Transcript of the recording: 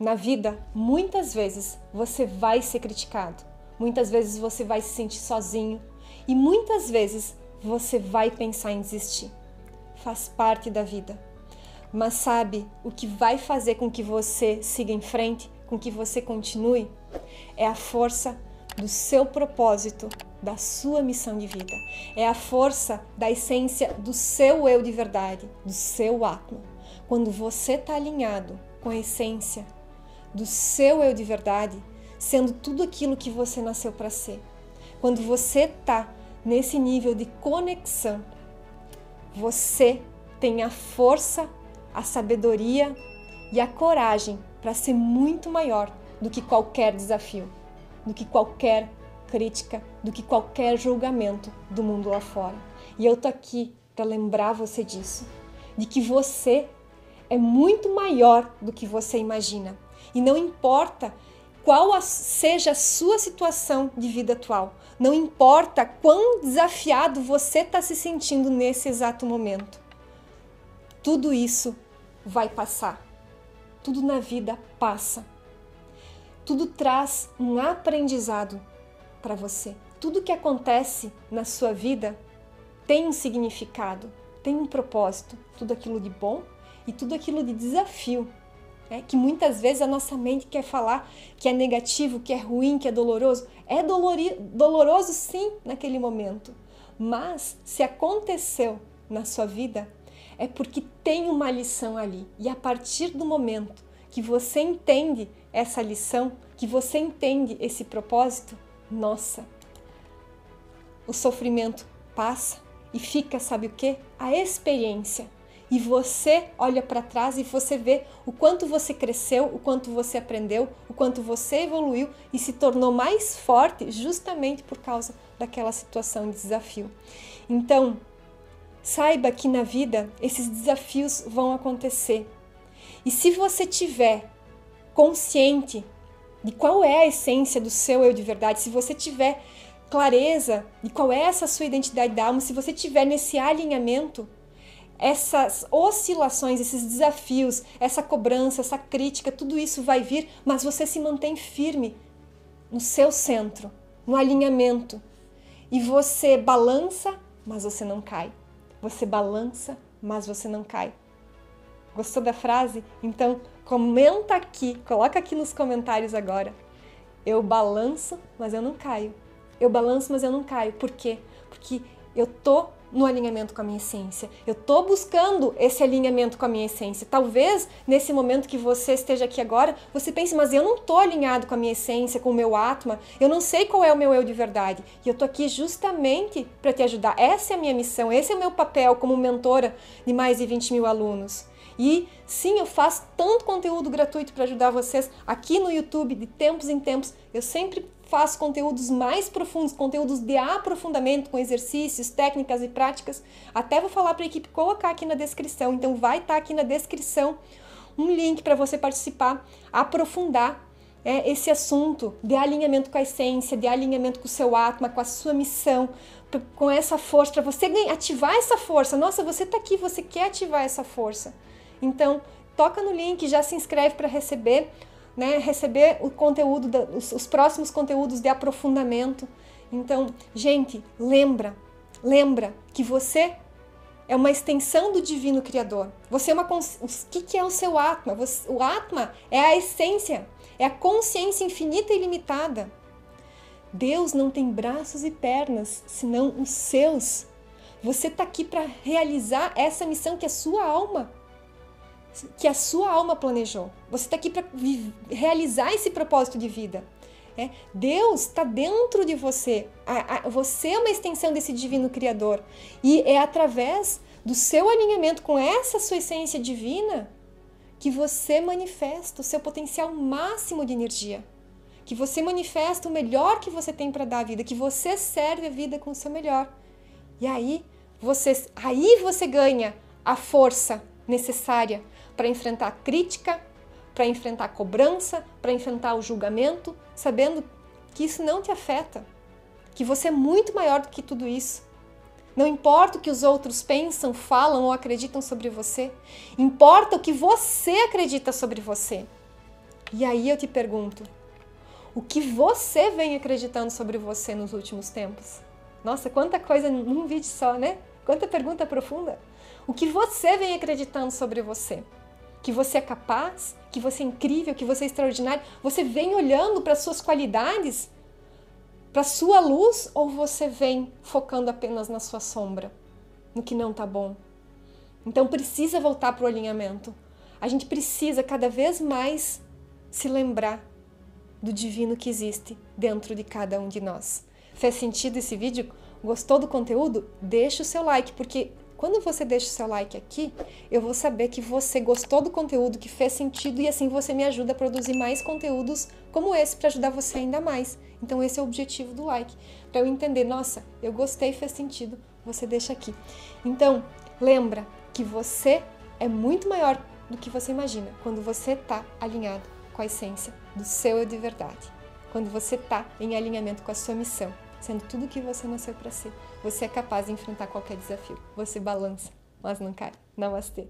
Na vida, muitas vezes você vai ser criticado, muitas vezes você vai se sentir sozinho e muitas vezes você vai pensar em desistir. Faz parte da vida. Mas sabe o que vai fazer com que você siga em frente, com que você continue? É a força do seu propósito, da sua missão de vida. É a força da essência do seu eu de verdade, do seu Atma. Quando você está alinhado com a essência do seu eu de verdade, sendo tudo aquilo que você nasceu para ser. Quando você está nesse nível de conexão, você tem a força, a sabedoria e a coragem para ser muito maior do que qualquer desafio, do que qualquer crítica, do que qualquer julgamento do mundo lá fora. E eu tô aqui para lembrar você disso, de que você é muito maior do que você imagina. E não importa qual seja a sua situação de vida atual, não importa quão desafiado você está se sentindo nesse exato momento. Tudo isso vai passar. Tudo na vida passa. Tudo traz um aprendizado para você. Tudo que acontece na sua vida tem um significado, tem um propósito. Tudo aquilo de bom e tudo aquilo de desafio é, que muitas vezes a nossa mente quer falar que é negativo, que é ruim, que é doloroso. É dolori, doloroso sim naquele momento, mas se aconteceu na sua vida, é porque tem uma lição ali. E a partir do momento que você entende essa lição, que você entende esse propósito, nossa, o sofrimento passa e fica, sabe o que? A experiência e você olha para trás e você vê o quanto você cresceu, o quanto você aprendeu, o quanto você evoluiu e se tornou mais forte justamente por causa daquela situação de desafio. Então, saiba que na vida esses desafios vão acontecer. E se você tiver consciente de qual é a essência do seu eu de verdade, se você tiver clareza de qual é essa sua identidade da alma, se você tiver nesse alinhamento, essas oscilações, esses desafios, essa cobrança, essa crítica, tudo isso vai vir, mas você se mantém firme no seu centro, no alinhamento. E você balança, mas você não cai. Você balança, mas você não cai. Gostou da frase? Então comenta aqui, coloca aqui nos comentários agora. Eu balanço, mas eu não caio. Eu balanço, mas eu não caio. Por quê? Porque eu tô no alinhamento com a minha essência. Eu estou buscando esse alinhamento com a minha essência. Talvez nesse momento que você esteja aqui agora, você pense, mas eu não estou alinhado com a minha essência, com o meu atma, eu não sei qual é o meu eu de verdade. E eu estou aqui justamente para te ajudar. Essa é a minha missão, esse é o meu papel como mentora de mais de 20 mil alunos. E sim, eu faço tanto conteúdo gratuito para ajudar vocês aqui no YouTube, de tempos em tempos. Eu sempre faço conteúdos mais profundos, conteúdos de aprofundamento com exercícios, técnicas e práticas. Até vou falar para a equipe colocar aqui na descrição. Então vai estar tá aqui na descrição um link para você participar, aprofundar é, esse assunto de alinhamento com a essência, de alinhamento com o seu atma, com a sua missão, com essa força, para você ativar essa força. Nossa, você está aqui, você quer ativar essa força. Então, toca no link, já se inscreve para receber né, receber o conteúdo, da, os, os próximos conteúdos de aprofundamento. Então, gente, lembra, lembra que você é uma extensão do divino criador. Você é uma o que, é o seu atma? O atma é a essência, é a consciência infinita e ilimitada. Deus não tem braços e pernas, senão os seus. Você está aqui para realizar essa missão que é sua alma que a sua alma planejou. Você está aqui para realizar esse propósito de vida. É, Deus está dentro de você. A, a, você é uma extensão desse divino Criador. E é através do seu alinhamento com essa sua essência divina que você manifesta o seu potencial máximo de energia. Que você manifesta o melhor que você tem para dar à vida, que você serve a vida com o seu melhor. E aí você, aí você ganha a força necessária para enfrentar crítica, para enfrentar cobrança, para enfrentar o julgamento, sabendo que isso não te afeta, que você é muito maior do que tudo isso. Não importa o que os outros pensam, falam ou acreditam sobre você, importa o que você acredita sobre você. E aí eu te pergunto: o que você vem acreditando sobre você nos últimos tempos? Nossa, quanta coisa num vídeo só, né? Quanta pergunta profunda. O que você vem acreditando sobre você? Que você é capaz, que você é incrível, que você é extraordinário? Você vem olhando para suas qualidades, para sua luz ou você vem focando apenas na sua sombra, no que não tá bom? Então precisa voltar para o alinhamento. A gente precisa cada vez mais se lembrar do divino que existe dentro de cada um de nós. Fez sentido esse vídeo? Gostou do conteúdo? Deixa o seu like, porque quando você deixa o seu like aqui, eu vou saber que você gostou do conteúdo, que fez sentido e assim você me ajuda a produzir mais conteúdos como esse para ajudar você ainda mais. Então esse é o objetivo do like, para eu entender, nossa, eu gostei, fez sentido, você deixa aqui. Então, lembra que você é muito maior do que você imagina quando você está alinhado com a essência do seu eu de verdade. Quando você está em alinhamento com a sua missão, sendo tudo o que você nasceu para ser, você é capaz de enfrentar qualquer desafio. Você balança, mas não cai. Namastê.